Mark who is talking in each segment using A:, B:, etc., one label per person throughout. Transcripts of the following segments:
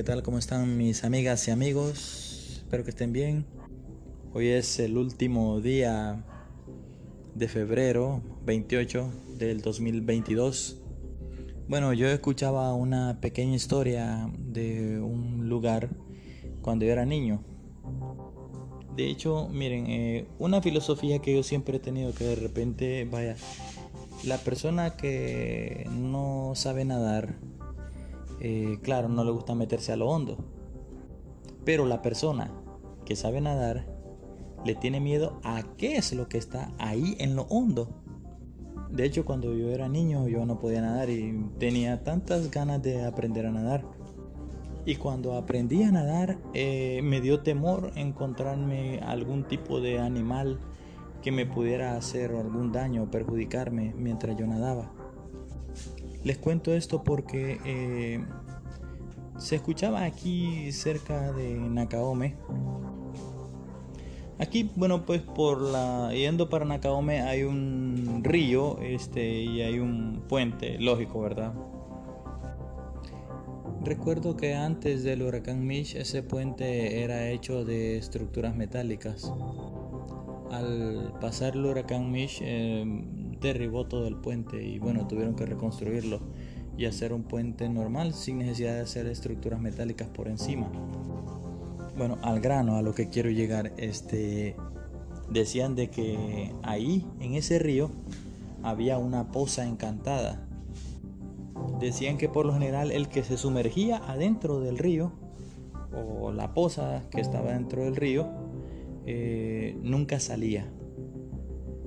A: ¿Qué tal? ¿Cómo están mis amigas y amigos? Espero que estén bien. Hoy es el último día de febrero 28 del 2022. Bueno, yo escuchaba una pequeña historia de un lugar cuando yo era niño. De hecho, miren, eh, una filosofía que yo siempre he tenido que de repente, vaya, la persona que no sabe nadar, eh, claro, no le gusta meterse a lo hondo. Pero la persona que sabe nadar le tiene miedo a qué es lo que está ahí en lo hondo. De hecho, cuando yo era niño yo no podía nadar y tenía tantas ganas de aprender a nadar. Y cuando aprendí a nadar eh, me dio temor encontrarme algún tipo de animal que me pudiera hacer algún daño o perjudicarme mientras yo nadaba. Les cuento esto porque eh, se escuchaba aquí cerca de Nakaome. Aquí, bueno, pues por la yendo para Nakaome hay un río, este y hay un puente, lógico, ¿verdad? Recuerdo que antes del huracán Mish ese puente era hecho de estructuras metálicas. Al pasar el huracán Mish eh, derribó todo el puente y bueno, tuvieron que reconstruirlo y hacer un puente normal sin necesidad de hacer estructuras metálicas por encima. Bueno, al grano, a lo que quiero llegar, este decían de que ahí en ese río había una poza encantada. Decían que por lo general el que se sumergía adentro del río o la poza que estaba dentro del río eh, nunca salía.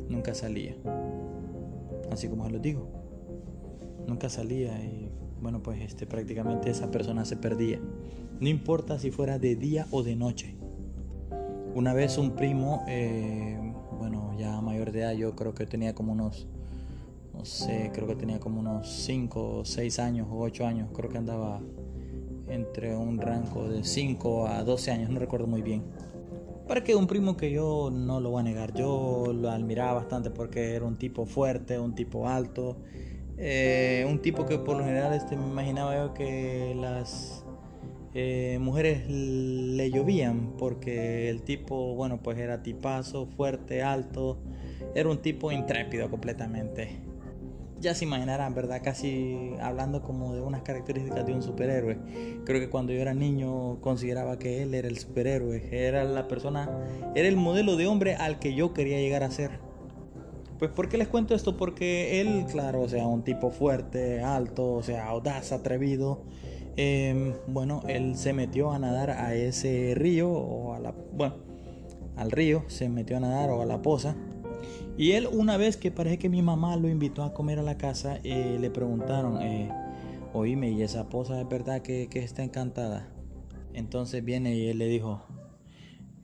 A: Nunca salía así como lo digo. Nunca salía y bueno, pues este, prácticamente esa persona se perdía. No importa si fuera de día o de noche. Una vez un primo, eh, bueno, ya mayor de edad, yo creo que tenía como unos, no sé, creo que tenía como unos 5 o 6 años o 8 años, creo que andaba entre un rango de 5 a 12 años, no recuerdo muy bien para que un primo que yo no lo voy a negar, yo lo admiraba bastante porque era un tipo fuerte, un tipo alto, eh, un tipo que por lo general este, me imaginaba yo que las eh, mujeres le llovían porque el tipo, bueno, pues era tipazo, fuerte, alto, era un tipo intrépido completamente ya se imaginarán, ¿verdad? Casi hablando como de unas características de un superhéroe. Creo que cuando yo era niño consideraba que él era el superhéroe, era la persona, era el modelo de hombre al que yo quería llegar a ser. Pues ¿por qué les cuento esto? Porque él, claro, o sea, un tipo fuerte, alto, o sea, audaz, atrevido. Em, bueno, él se metió a nadar a ese río o a la, bueno, al río, se metió a nadar o a la poza y él una vez que parece que mi mamá lo invitó a comer a la casa, eh, le preguntaron, eh, oíme, ¿y esa posa es verdad que, que está encantada? Entonces viene y él le dijo,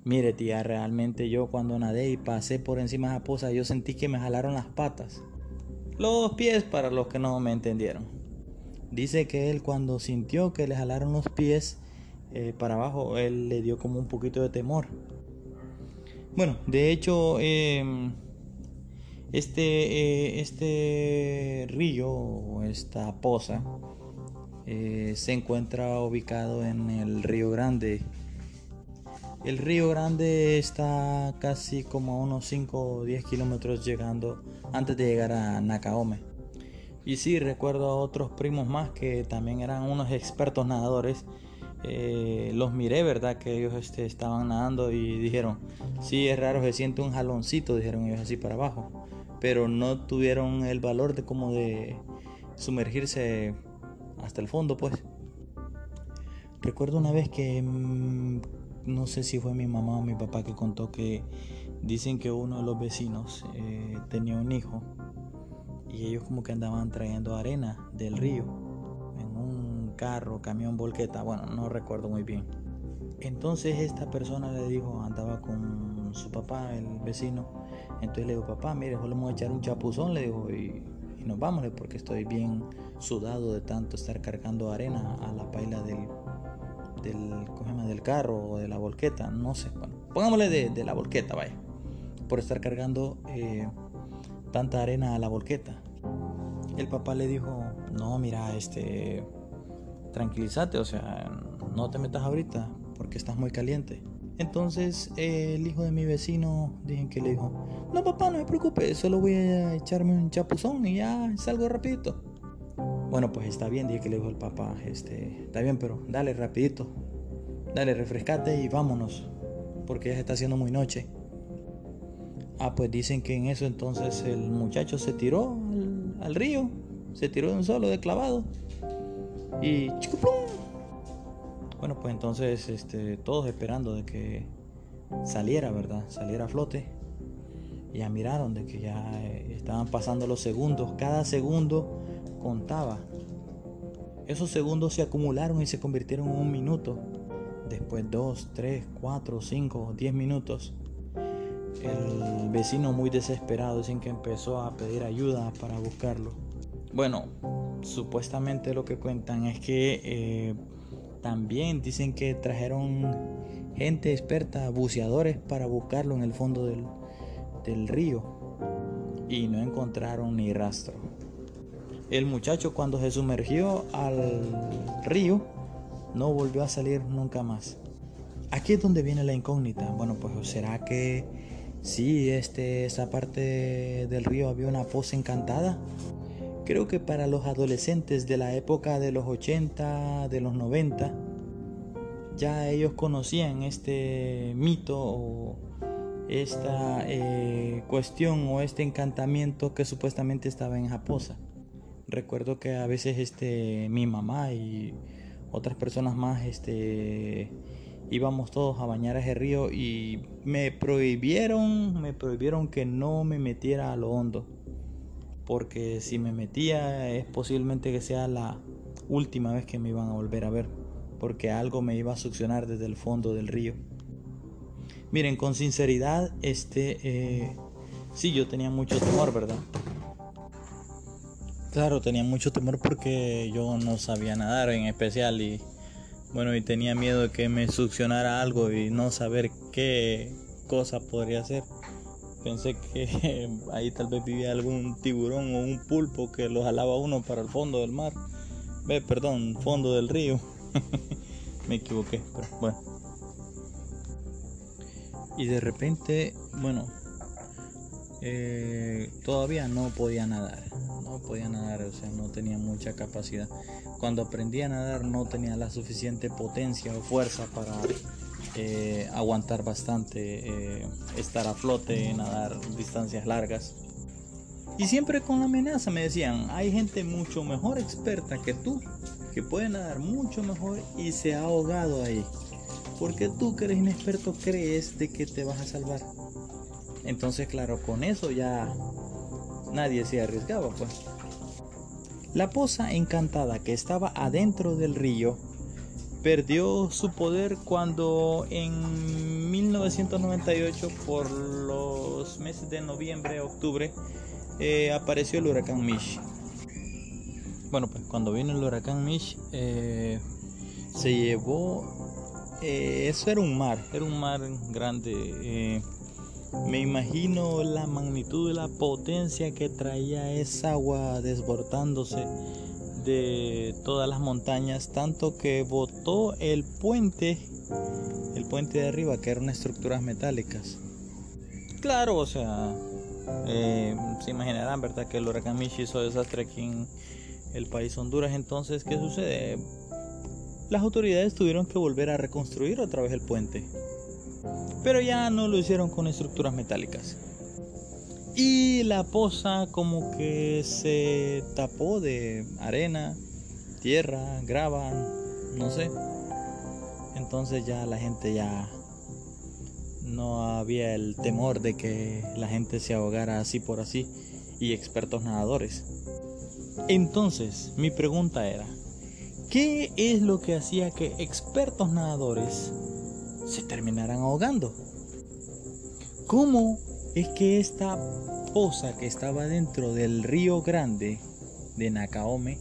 A: mire tía, realmente yo cuando nadé y pasé por encima de esa poza, yo sentí que me jalaron las patas. Los pies para los que no me entendieron. Dice que él cuando sintió que le jalaron los pies eh, para abajo, él le dio como un poquito de temor. Bueno, de hecho... Eh, este, eh, este río o esta poza eh, se encuentra ubicado en el Río Grande. El río Grande está casi como a unos 5 o 10 kilómetros llegando antes de llegar a Nakaome. Y sí, recuerdo a otros primos más que también eran unos expertos nadadores. Eh, los miré, ¿verdad? Que ellos este, estaban nadando y dijeron, sí, es raro, se siente un jaloncito, dijeron ellos así para abajo. Pero no tuvieron el valor de como de sumergirse hasta el fondo, pues. Recuerdo una vez que mm, no sé si fue mi mamá o mi papá que contó que dicen que uno de los vecinos eh, tenía un hijo y ellos como que andaban trayendo arena del río en un carro, camión, volqueta, bueno, no recuerdo muy bien. Entonces esta persona le dijo, andaba con su papá, el vecino, entonces le dijo, papá, mire, solo vamos a echar un chapuzón, le dijo, y, nos vamos porque estoy bien sudado de tanto estar cargando arena a la paila del, del, del carro o de la volqueta, no sé, bueno, pongámosle de, la volqueta, vaya, por estar cargando eh, tanta arena a la volqueta. El papá le dijo, no, mira, este, tranquilízate, o sea, no te metas ahorita porque estás muy caliente. Entonces el hijo de mi vecino dije que le dijo, no papá, no me preocupes, solo voy a echarme un chapuzón y ya salgo rapidito. Bueno, pues está bien, dije que le dijo el papá, este, está bien, pero dale rapidito, dale, refrescate y vámonos, porque ya se está haciendo muy noche. Ah, pues dicen que en eso entonces el muchacho se tiró al, río, se tiró de un solo de clavado y Bueno, pues entonces este, todos esperando de que saliera, ¿verdad? Saliera a flote. Ya miraron de que ya eh, estaban pasando los segundos, cada segundo contaba. Esos segundos se acumularon y se convirtieron en un minuto. Después dos, tres, cuatro, cinco, diez minutos. El vecino muy desesperado dicen que empezó a pedir ayuda para buscarlo. Bueno, supuestamente lo que cuentan es que eh, también dicen que trajeron gente experta, buceadores, para buscarlo en el fondo del, del río y no encontraron ni rastro. El muchacho cuando se sumergió al río no volvió a salir nunca más. Aquí es donde viene la incógnita. Bueno, pues será que sí, este, esa parte del río había una poza encantada. Creo que para los adolescentes de la época de los 80, de los 90, ya ellos conocían este mito o esta eh, cuestión o este encantamiento que supuestamente estaba en esa poza recuerdo que a veces este mi mamá y otras personas más este íbamos todos a bañar a ese río y me prohibieron me prohibieron que no me metiera a lo hondo porque si me metía es posiblemente que sea la última vez que me iban a volver a ver porque algo me iba a succionar desde el fondo del río miren con sinceridad este eh, sí yo tenía mucho temor verdad Claro, tenía mucho temor porque yo no sabía nadar en especial y bueno, y tenía miedo de que me succionara algo y no saber qué cosa podría ser. Pensé que ahí tal vez vivía algún tiburón o un pulpo que lo jalaba uno para el fondo del mar. Ve, perdón, fondo del río. me equivoqué, pero bueno. Y de repente, bueno, eh, todavía no podía nadar, no podía nadar, o sea, no tenía mucha capacidad. Cuando aprendí a nadar no tenía la suficiente potencia o fuerza para eh, aguantar bastante, eh, estar a flote, nadar distancias largas. Y siempre con la amenaza me decían, hay gente mucho mejor experta que tú, que puede nadar mucho mejor y se ha ahogado ahí. Porque tú que eres inexperto crees de que te vas a salvar. Entonces, claro, con eso ya nadie se arriesgaba, pues. La poza encantada que estaba adentro del río perdió su poder cuando en 1998, por los meses de noviembre, octubre, eh, apareció el huracán Mish. Bueno, pues cuando vino el huracán Mish, eh, se llevó. Eh, eso era un mar, era un mar grande me imagino la magnitud la potencia que traía esa agua desbordándose de todas las montañas, tanto que botó el puente, el puente de arriba, que eran estructuras metálicas. Claro, o sea, eh, se imaginarán, ¿verdad? Que el huracán Michi hizo desastre aquí en el país Honduras. Entonces, ¿qué sucede? Las autoridades tuvieron que volver a reconstruir otra vez el puente. Pero ya no lo hicieron con estructuras metálicas. Y la poza como que se tapó de arena, tierra, grava, no sé. Entonces ya la gente ya no había el temor de que la gente se ahogara así por así y expertos nadadores. Entonces, mi pregunta era, ¿qué es lo que hacía que expertos nadadores se terminaran ahogando? ¿Cómo es que esta poza que estaba dentro del río Grande de Nakaome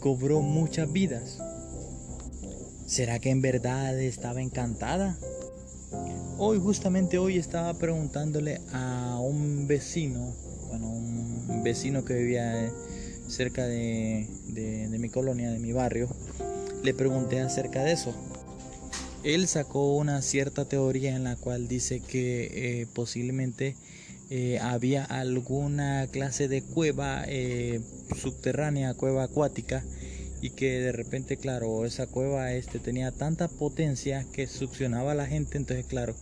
A: cobró muchas vidas? ¿Será que en verdad estaba encantada? Hoy, justamente hoy, estaba preguntándole a un vecino, bueno, un vecino que vivía cerca de, mi colonia, de mi barrio, le pregunté acerca de eso. Él sacó una cierta teoría en la cual dice que eh, posiblemente eh, había alguna clase de cueva eh, subterránea, cueva acuática, y que de repente, claro, esa cueva este, tenía tanta potencia que succionaba a la gente, entonces, claro,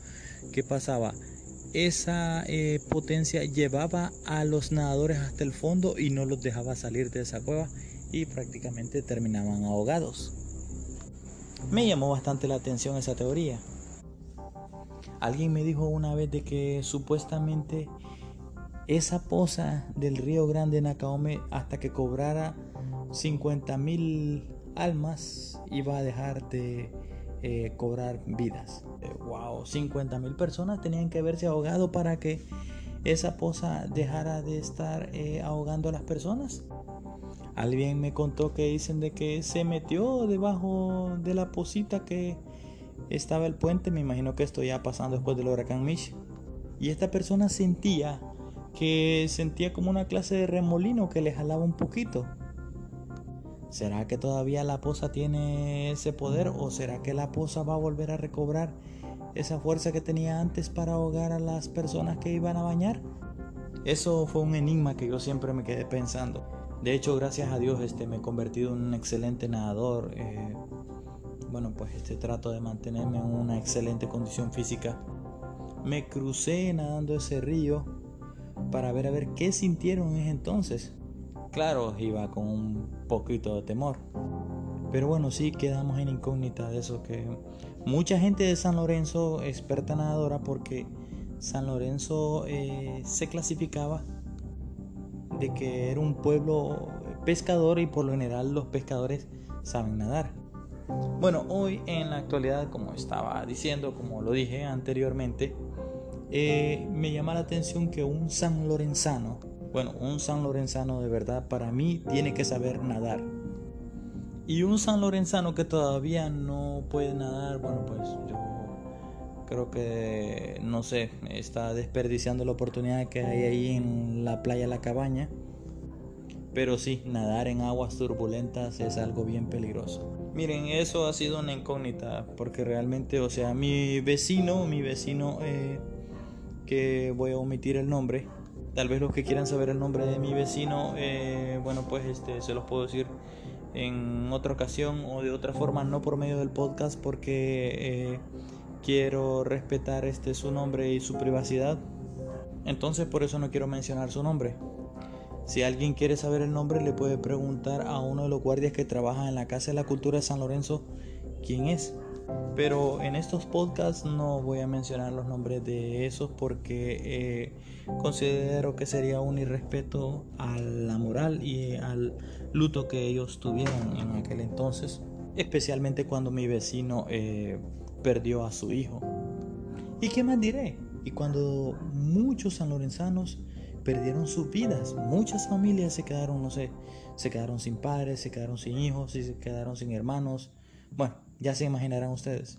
A: ¿qué pasaba? Esa eh, potencia llevaba a los nadadores hasta el fondo y no los dejaba salir de esa cueva y prácticamente terminaban ahogados. Me llamó bastante la atención esa teoría. Alguien me dijo una vez de que supuestamente esa poza del río Grande Nakaome hasta que cobrara 50 mil almas iba a dejar de eh, cobrar vidas. wow, 50 mil personas tenían que verse ahogado para que esa poza dejara de estar eh, ahogando a las personas. Alguien me contó que dicen de que se metió debajo de la posita que estaba el puente. Me imagino que esto ya pasando después del huracán Mish. Y esta persona sentía que sentía como una clase de remolino que le jalaba un poquito. ¿Será que todavía la poza tiene ese poder o será que la poza va a volver a recobrar esa fuerza que tenía antes para ahogar a las personas que iban a bañar? Eso fue un enigma que yo siempre me quedé pensando. De hecho, gracias a Dios, este, me he convertido en un excelente nadador. Eh, bueno, pues este trato de mantenerme en una excelente condición física. Me crucé nadando ese río para ver a ver qué sintieron en entonces. Claro, iba con un poquito de temor. Pero bueno, sí quedamos en incógnita de eso que mucha gente de San Lorenzo, experta nadadora, porque San Lorenzo eh, se clasificaba de que era un pueblo pescador y por lo general los pescadores saben nadar. Bueno, hoy en la actualidad, como estaba diciendo, como lo dije anteriormente, eh, me llama la atención que un san lorenzano bueno, un San Lorenzano de verdad para mí tiene que saber nadar. Y un San Lorenzano que todavía no puede nadar, bueno, pues yo creo que, no sé, está desperdiciando la oportunidad que hay ahí en la playa La Cabaña. Pero sí, nadar en aguas turbulentas es algo bien peligroso. Miren, eso ha sido una incógnita, porque realmente, o sea, mi vecino, mi vecino, eh, que voy a omitir el nombre, Tal vez los que quieran saber el nombre de mi vecino, eh, bueno, pues este, se los puedo decir en otra ocasión o de otra forma, no por medio del podcast, porque eh, quiero respetar este, su nombre y su privacidad. Entonces por eso no quiero mencionar su nombre. Si alguien quiere saber el nombre, le puede preguntar a uno de los guardias que trabaja en la Casa de la Cultura de San Lorenzo quién es. Pero en estos podcasts no voy a mencionar los nombres de esos porque eh, considero que sería un irrespeto a la moral y al luto que ellos tuvieron en aquel entonces, especialmente cuando mi vecino eh, perdió a su hijo. ¿Y qué más diré? Y cuando muchos sanlorenzanos perdieron sus vidas, muchas familias se quedaron, no sé, se quedaron sin padres, se quedaron sin hijos, se quedaron sin hermanos. Bueno, ya se imaginarán ustedes.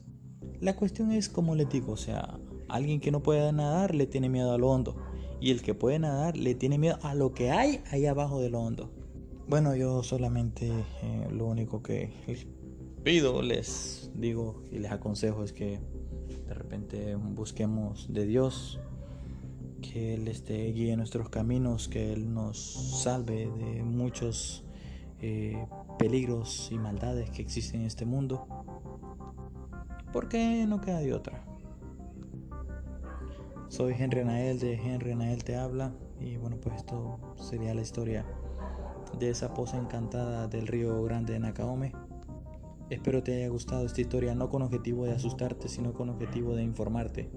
A: La cuestión es como les digo, o sea, alguien que no puede nadar le tiene miedo a lo hondo. Y el que puede nadar le tiene miedo a lo que hay ahí abajo de lo hondo. Bueno, yo solamente eh, lo único que les pido, les digo y les aconsejo es que de repente busquemos de Dios, que Él este, guíe nuestros caminos, que Él nos salve de muchos eh, peligros y maldades que existen en este mundo, porque no queda de otra. Soy Henry Nael de Henry Nael Te Habla y bueno pues esto sería la historia de esa poza encantada del río Grande de Nakaome. Espero te haya gustado esta historia no con objetivo de asustarte sino con objetivo de informarte.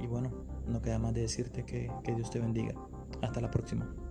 A: Y bueno, no queda más de decirte que, que Dios te bendiga. Hasta la próxima.